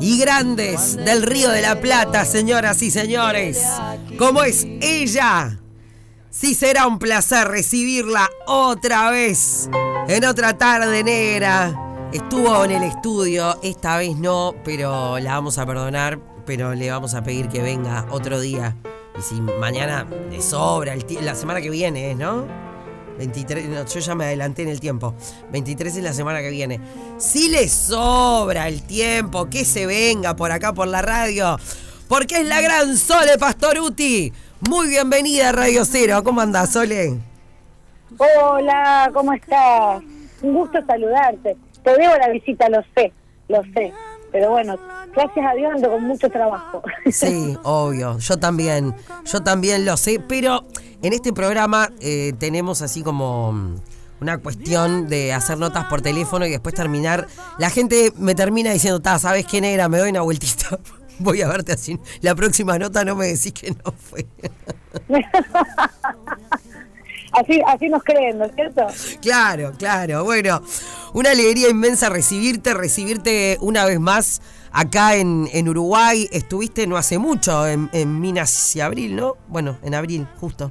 y grandes del Río de la Plata, señoras y señores. ¿Cómo es ella? Sí será un placer recibirla otra vez en otra tarde negra. Estuvo en el estudio, esta vez no, pero la vamos a perdonar, pero le vamos a pedir que venga otro día. Y si mañana le sobra, el la semana que viene, ¿no? 23, yo ya me adelanté en el tiempo. 23 es la semana que viene. Si le sobra el tiempo, que se venga por acá por la radio. Porque es la gran Sole Pastoruti. Muy bienvenida a Radio Cero. ¿Cómo andás, Sole? Hola, ¿cómo estás? Un gusto saludarte. Te debo la visita, lo sé, lo sé. Pero bueno, gracias a Dios ando con mucho trabajo. Sí, obvio. Yo también, yo también lo sé. Pero en este programa eh, tenemos así como una cuestión de hacer notas por teléfono y después terminar. La gente me termina diciendo, ¿sabes quién era? Me doy una vueltita. Voy a verte así. La próxima nota no me decís que no fue. así, así nos creen, ¿no es cierto? Claro, claro. Bueno, una alegría inmensa recibirte, recibirte una vez más acá en, en Uruguay. Estuviste no hace mucho en, Minas y Abril, ¿no? Bueno, en abril, justo.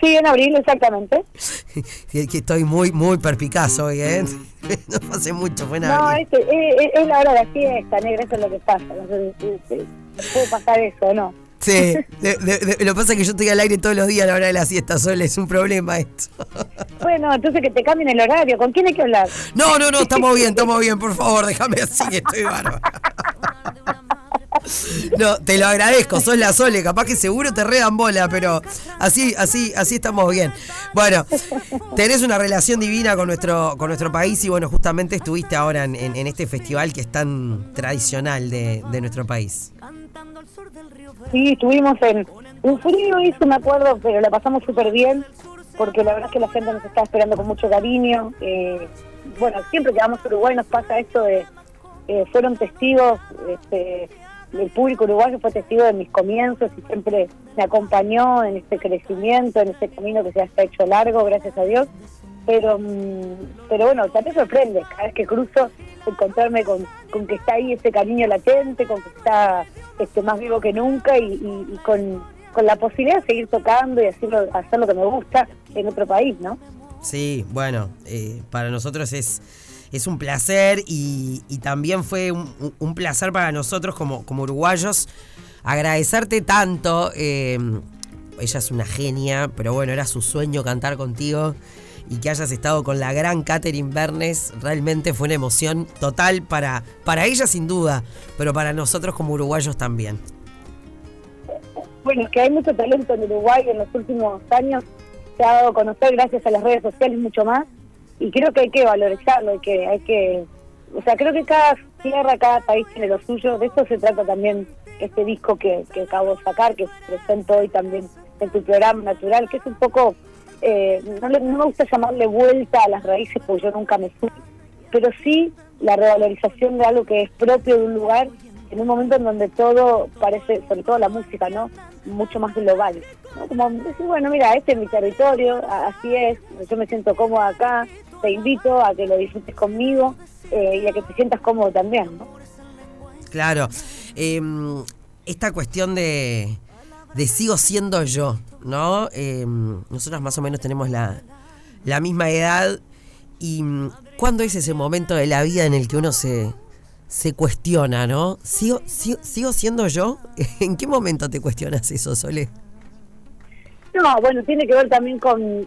Sí, en abril, exactamente. que estoy muy, muy perpicaz hoy, ¿eh? no hace mucho, fue en No, es, es, la hora de la fiesta, negra, eso es lo que pasa. puede pasar eso, ¿no? Sí, lo que pasa es que yo estoy al aire todos los días a la hora de la siesta, Sol, es un problema esto. Bueno, entonces que te cambien el horario, ¿con quién hay que hablar? No, no, no, estamos bien, estamos bien, por favor, déjame así, estoy bárbaro. No, te lo agradezco, sos la Sole, capaz que seguro te redan bola, pero así, así, así estamos bien. Bueno, tenés una relación divina con nuestro, con nuestro país y bueno, justamente estuviste ahora en, este festival que es tan tradicional de, de nuestro país. Sí, estuvimos en un frío, hizo, me acuerdo, pero la pasamos súper bien, porque la verdad es que la gente nos está esperando con mucho cariño. Eh, bueno, siempre que vamos a Uruguay nos pasa esto de, eh, fueron testigos, este, el público uruguayo fue testigo de mis comienzos y siempre me acompañó en este crecimiento, en este camino que se ha hecho largo, gracias a Dios. Pero, mm, pero bueno, también sorprende cada vez que cruzo encontrarme con, con que está ahí ese cariño latente, con que está este, más vivo que nunca y, con, la posibilidad de seguir tocando y hacerlo, hacer lo que me gusta en otro país, ¿no? Sí, bueno, eh, para nosotros es, es un placer y, también fue un, placer para nosotros como, como uruguayos agradecerte tanto. Eh, ella es una genia, pero bueno, era su sueño cantar contigo y que hayas estado con la gran Catherine Bernes, realmente fue una emoción total para, para ella sin duda, pero para nosotros como uruguayos también. Bueno, que hay mucho talento en Uruguay en los últimos años, se ha dado a conocer gracias a las redes sociales mucho más, y creo que hay que valorizarlo, hay que, hay que, o sea, creo que cada tierra, cada país tiene lo suyo, de esto se trata también este disco que, que acabo de sacar, que presento hoy también en tu programa natural, que es un poco eh, no, me gusta llamarle vuelta a las raíces porque yo nunca me fui, pero sí la revalorización de algo que es propio de un lugar en un momento en donde todo parece, sobre todo la música, ¿no? Mucho más global. Como decir, bueno, mira, este es mi territorio, así es, yo me siento cómoda acá, te invito a que lo disfrutes conmigo eh, y a que te sientas cómodo también, ¿no? Claro. Em, esta cuestión de, de sigo siendo yo, ¿no? Eh, nosotras más o menos tenemos la, misma edad y mm, ¿cuándo es ese momento de la vida en el que uno se, se cuestiona, ¿no? ¿Sigo, sigo, siendo yo? ¿En qué momento te cuestionas eso, Sole? No, bueno, tiene que ver también con...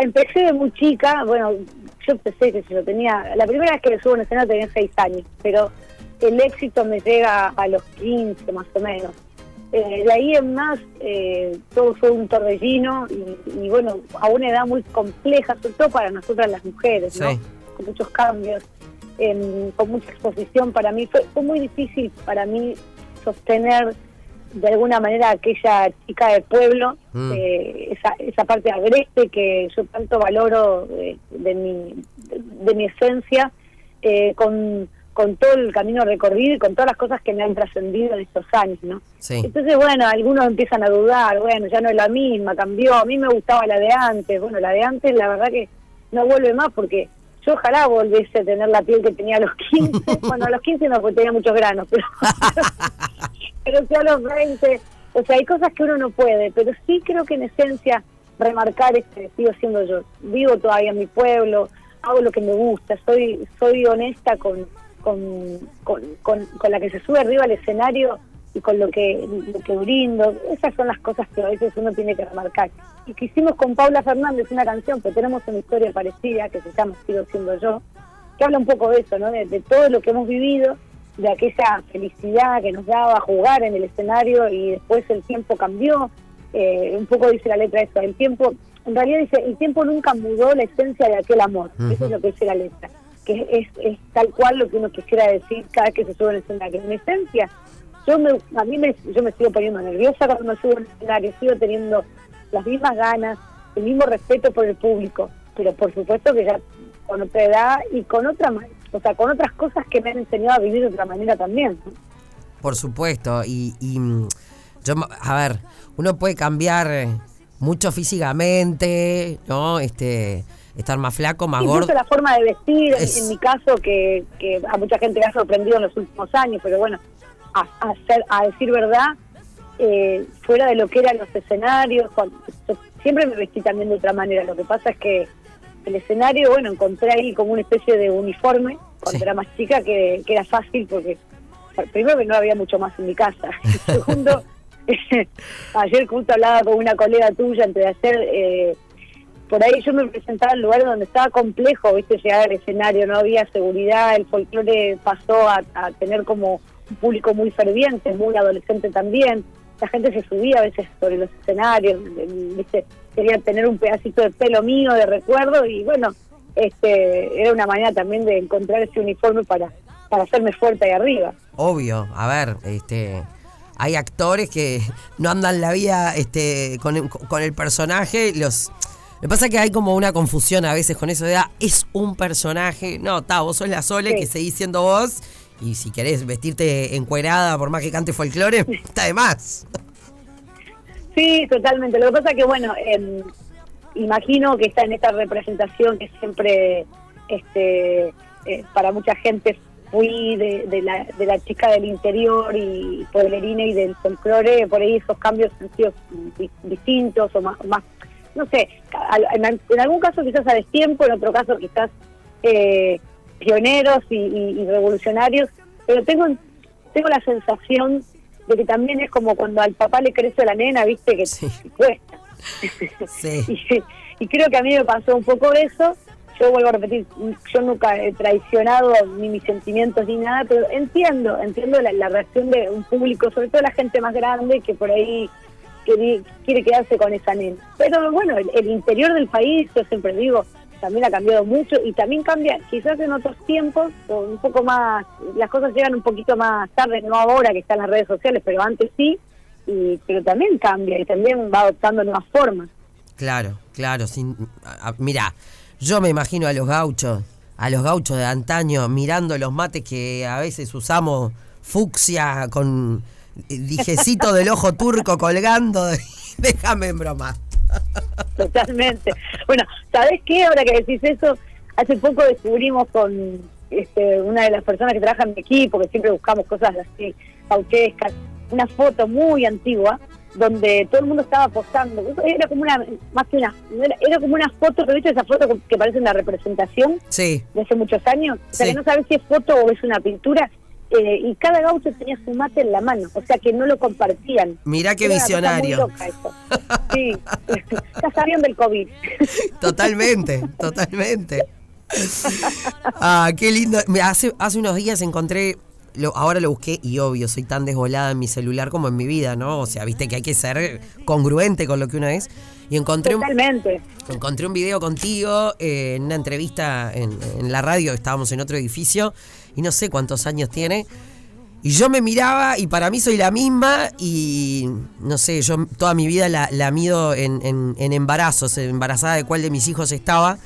empecé de muy chica, bueno, yo empecé, que yo tenía... La primera vez que subo en escena tenía seis años, pero el éxito me llega a los 15 más o menos. Eh, de ahí en más eh, todo fue un torbellino y, bueno, a una edad muy compleja, sobre todo para nosotras las mujeres, ¿no? Con muchos cambios, con mucha exposición. Para mí fue, fue muy difícil para mí sostener de alguna manera aquella chica del pueblo, mm. eh, esa, esa parte agreste que yo tanto valoro de, de mi, de mi esencia, con con todo el camino recorrido y con todas las cosas que me han trascendido en estos años, ¿no? Entonces, bueno, algunos empiezan a dudar, bueno, ya no es la misma, cambió, a mí me gustaba la de antes, bueno, la de antes la verdad que no vuelve más porque yo ojalá volviese a tener la piel que tenía a los 15. bueno, a los 15 no, porque tenía muchos granos, pero, pero sí a los 20. O sea, hay cosas que uno no puede, pero sí creo que en esencia remarcar es que sigo siendo yo. Vivo todavía en mi pueblo, hago lo que me gusta, soy soy honesta con, con, con, con, la que se sube arriba al escenario y con lo que, lo que brindo. Esas son las cosas que a veces uno tiene que remarcar. Y que hicimos con Paula Fernández una canción que tenemos una historia parecida, que se llama Sigo siendo yo, que habla un poco de eso, ¿no? de, todo lo que hemos vivido, de aquella felicidad que nos daba jugar en el escenario y después el tiempo cambió. Eh, un poco dice la letra eso, el tiempo, en realidad dice, el tiempo nunca mudó la esencia de aquel amor. Eso es lo que dice la letra que es, tal cual lo que uno quisiera decir cada vez que se sube el escenario. En esencia, yo me, a mí me, yo me sigo poniendo nerviosa cuando me subo el escenario, sigo teniendo las mismas ganas, el mismo respeto por el público, pero por supuesto que ya con otra edad y con otra o sea, con otras cosas que me han enseñado a vivir de otra manera también. Por supuesto, y, y mm, yo, a ver, uno puede cambiar eh, mucho físicamente, ¿no? Este, estar más flaco, más gordo. la forma de vestir, en mi caso, que, que a mucha gente le ha sorprendido en los últimos años, pero bueno, a, a decir verdad, eh, fuera de lo que eran los escenarios, siempre me vestí también de otra manera. Lo que pasa es que el escenario, bueno, encontré ahí como una especie de uniforme cuando era más chica que, era fácil porque, primero que no había mucho más en mi casa. segundo, ayer justo hablaba con una colega tuya antes de hacer... Eh, por ahí yo me presentaba en lugares donde estaba complejo, viste, llegar al escenario, no había seguridad, el folclore pasó a, tener como un público muy ferviente, muy adolescente también, la gente se subía a veces sobre los escenarios, viste, quería tener un pedacito de pelo mío de recuerdo y bueno, este era una manera también de encontrar ese uniforme para, para hacerme fuerte ahí arriba. Obvio, a ver, este hay actores que no andan la vida este, con, con el personaje, los me pasa que hay como una confusión a veces con eso de, ah, es un personaje. No, está, vos sos la Sole que seguís siendo vos. Y si querés vestirte encuerada por más que cante folclore, está de más. Sí, totalmente. Lo que pasa es que, bueno, em, imagino que está en esta representación que siempre, este, eh, para mucha gente fui de, la, de la chica del interior y pueblerina y del folclore, por ahí esos cambios han sido distintos o más, más no sé, en, algún caso quizás a destiempo, en otro caso quizás eh, pioneros y, revolucionarios, pero tengo, tengo la sensación de que también es como cuando al papá le crece la nena, viste, que cuesta. y, creo que a mí me pasó un poco eso. Yo vuelvo a repetir, yo nunca he traicionado ni mis sentimientos ni nada, pero entiendo, entiendo la, la reacción de un público, sobre todo la gente más grande que por ahí quiere, quedarse con esa nena. Pero bueno, el, interior del país, yo siempre digo, también ha cambiado mucho y también cambia, quizás en otros tiempos, un poco más, las cosas llegan un poquito más tarde, no ahora que están las redes sociales, pero antes sí, y, pero también cambia y también va adoptando nuevas formas. Claro, claro, sin, mira, yo me imagino a los gauchos, a los gauchos de antaño mirando los mates que a veces usamos fucsia con dijecito del ojo turco colgando. Déjame en broma. Totalmente. Bueno, ¿sabes qué? Ahora que decís eso, hace poco descubrimos con este, una de las personas que trabaja en mi equipo, que siempre buscamos cosas así pautescas, una foto muy antigua donde todo el mundo estaba posando. Era como una, más que una, era, como una foto, ¿te viste esa foto que parece una representación? Sí. De hace muchos años. O sea, que no sabes si es foto o es una pintura. Eh, y cada gaucho tenía su mate en la mano, o sea que no lo compartían. Mirá qué visionario. Sí, ya sabían del COVID. Totalmente, totalmente. Ah, qué lindo. Hace, hace unos días encontré, lo, ahora lo busqué y obvio, soy tan desvolada en mi celular como en mi vida, ¿no? O sea, viste que hay que ser congruente con lo que uno es. Y encontré Totalmente. Un, encontré un video contigo eh, en una entrevista en, en la radio, estábamos en otro edificio y no sé cuántos años tiene. Y yo me miraba y para mí soy la misma y no sé, yo toda mi vida la, la mido en, en, embarazos, embarazada de cuál de mis hijos estaba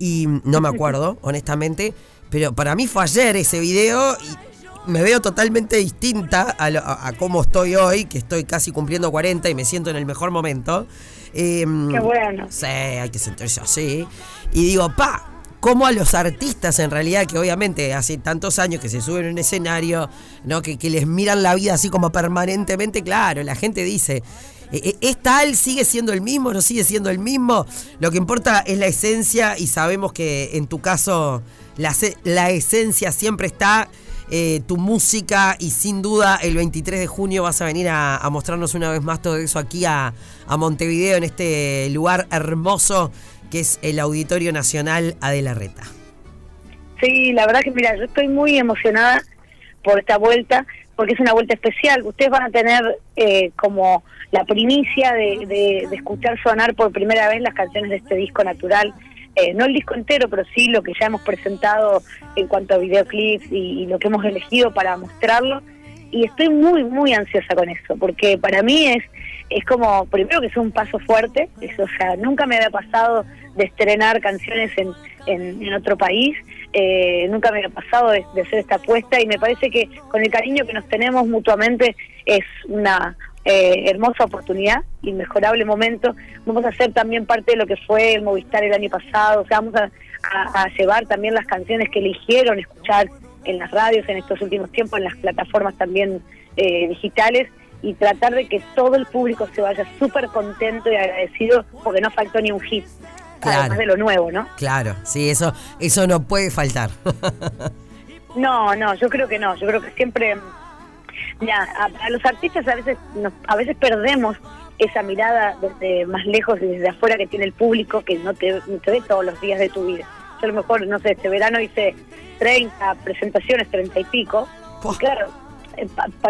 y no me acuerdo, honestamente, pero para mí fue ayer ese video y me veo totalmente distinta a, cómo estoy hoy, que estoy casi cumpliendo 40 y me siento en el mejor momento. Em, Qué bueno. Sí, hay que sentirse así. Y digo, pa, cómo a los artistas en realidad, que obviamente hace tantos años que se suben a un escenario, ¿no? Que, les miran la vida así como permanentemente, claro, la gente dice, eh, eh, ¿Es tal? ¿Sigue siendo el mismo? ¿No sigue siendo el mismo? Lo que importa es la esencia y sabemos que en tu caso la, esencia siempre está. Eh, tu música y sin duda el 23 de junio vas a venir a, mostrarnos una vez más todo eso aquí a, Montevideo en este lugar hermoso que es el Auditorio Nacional Adela Reta. Sí, la verdad que mira, yo estoy muy emocionada por esta vuelta porque es una vuelta especial. Ustedes van a tener como la primicia de, escuchar sonar por primera vez las canciones de este disco natural. Eh, no el disco entero, pero sí lo que ya hemos presentado en cuanto a videoclips y, lo que hemos elegido para mostrarlo. Y estoy muy, muy ansiosa con eso, porque para mí es, es como, primero que es un paso fuerte, eso, o sea, nunca me había pasado de estrenar canciones en, en, otro país, eh, nunca me había pasado de, de hacer esta apuesta y me parece que con el cariño que nos tenemos mutuamente es una, eh, hermosa oportunidad, inmejorable momento. Vamos a hacer también parte de lo que fue el Movistar el año pasado, o sea, vamos a, llevar también las canciones que eligieron escuchar en las radios en estos últimos tiempos, en las plataformas también eh, digitales y tratar de que todo el público se vaya súper contento y agradecido porque no faltó ni un hit. Además de lo nuevo, ¿no? Claro, sí, eso, eso no puede faltar. no, no, yo creo que no, yo creo que siempre ya, a, los artistas a veces a veces perdemos esa mirada desde más lejos y desde afuera que tiene el público que no te, ve todos los días de tu vida. Yo a lo mejor, no sé, este verano hice 30 presentaciones, 30 y pico. Y claro, eh,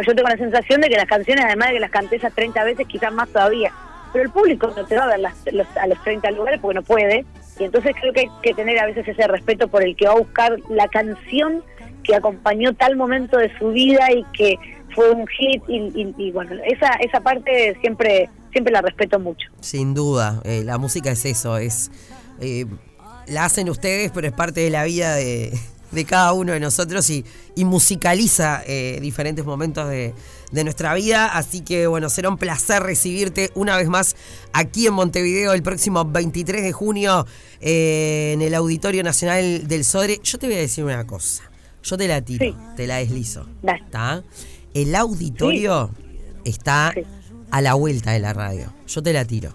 yo tengo la sensación de que las canciones, además de que las canté esas 30 veces, quizás más todavía. Pero el público no te va a ver a los 30 lugares porque no puede. Y entonces creo que hay que tener a veces ese respeto por el que va a buscar la canción que acompañó tal momento de su vida y que fue un hit y, bueno, esa, esa parte siempre, siempre la respeto mucho. Sin duda, eh, la música es eso, es eh, la hacen ustedes, pero es parte de la vida de, cada uno de nosotros y, musicaliza eh, diferentes momentos de, nuestra vida. Así que bueno, será un placer recibirte una vez más aquí en Montevideo el próximo 23 de junio en el Auditorio Nacional del Sodre. Yo te voy a decir una cosa. Yo te la tiro, te la deslizo. ¿Está? El auditorio está a la vuelta de la radio. Yo te la tiro.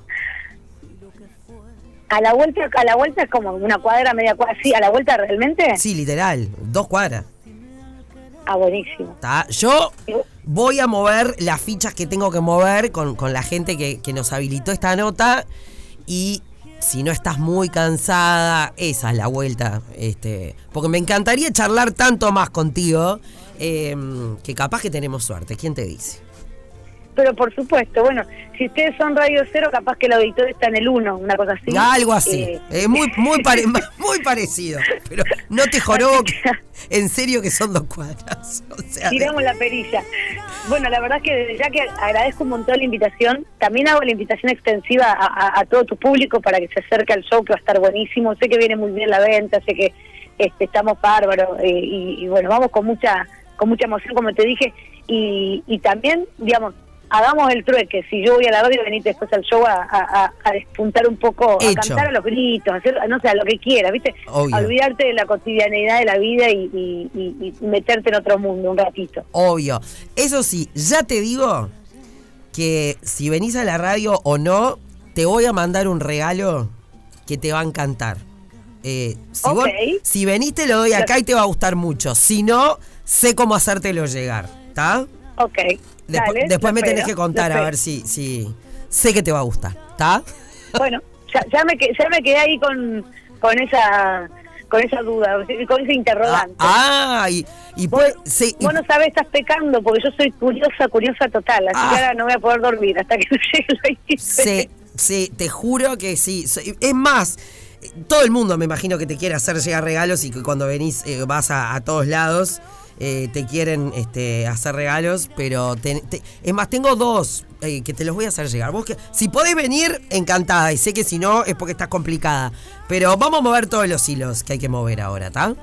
A la vuelta, a la vuelta es como una cuadra, media cuadra. Sí, a la vuelta realmente. Sí, literal, dos cuadras. Ah, buenísimo. Yo voy a mover las fichas que tengo que mover con, la gente que, que, nos habilitó esta nota. Y si no estás muy cansada, esa es la vuelta. Este, porque me encantaría charlar tanto más contigo Em, que capaz que tenemos suerte. ¿Quién te dice? Pero por supuesto, bueno, si ustedes son Radio Cero, capaz que el auditor está en el 1, una cosa así. Algo así, eh, eh, muy, muy, muy parecido, pero no te jorobo, en serio que son dos cuadras. Tiramos la perilla. Bueno, la verdad es que ya que agradezco un montón la invitación, también hago la invitación extensiva a, todo tu público para que se acerque al show, que va a estar buenísimo. Sé que viene muy bien la venta, sé que este, estamos bárbaros eh, y bueno, vamos con mucha con mucha emoción, como te dije, y, y también, digamos, hagamos el trueque. Si yo voy a la radio, venite después al show a, despuntar un poco, a cantar a los gritos, a hacer, no sé, a lo que quieras, ¿viste? olvidarte de la cotidianeidad de la vida y, meterte en otro mundo un ratito. Obvio. Eso sí, ya te digo que si venís a la radio o no, te voy a mandar un regalo que te va a encantar. Eh, si, si venís te lo doy acá y te va a gustar mucho. Si no, sé cómo hacértelo llegar, ¿está? Ok. Después me tenés que contar a ver si, si sé que te va a gustar, ¿está? Bueno, ya, me, ya me quedé ahí con, con esa con esa duda, con ese interrogante. Ah, y, y pues, sí, vos no sabés, estás pecando, porque yo soy curiosa, curiosa total, así que ah. ahora no voy a poder dormir hasta que no llegue el 26. Sí, sí, te juro que sí. Es más, todo el mundo me imagino que te quiere hacer llegar regalos y que cuando venís eh, vas a, a todos lados eh, te quieren este, hacer regalos, pero es más, tengo dos eh, que te los voy a hacer llegar. Vos que, si podés venir, encantada, y sé que si no es porque estás complicada, pero vamos a mover todos los hilos que hay que mover ahora, ¿está?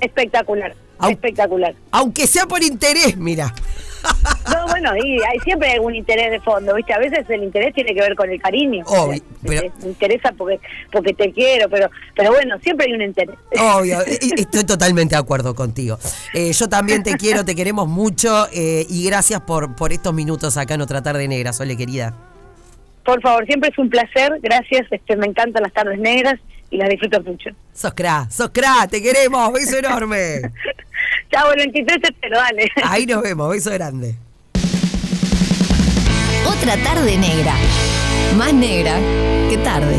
Espectacular, espectacular. Aunque sea por interés, mira. No, No, bueno, y hay siempre hay un interés de fondo, ¿viste? A veces el interés tiene que ver con el cariño. Obvio, pero- Me interesa porque porque te quiero, pero pero bueno, siempre hay un interés. Obvio, estoy totalmente de acuerdo contigo. Eh, yo también te quiero, te queremos mucho eh, y gracias por, por estos minutos acá en otra tarde negra, Sole querida. Por favor, siempre es un placer, gracias, este me encantan las tardes negras y las disfruto mucho. Sos cra, sos cra, te queremos, beso enorme. Chao, el 23 te espero, dale. Ahí nos vemos, beso grande. Otra tarde negra. Más negra que tarde.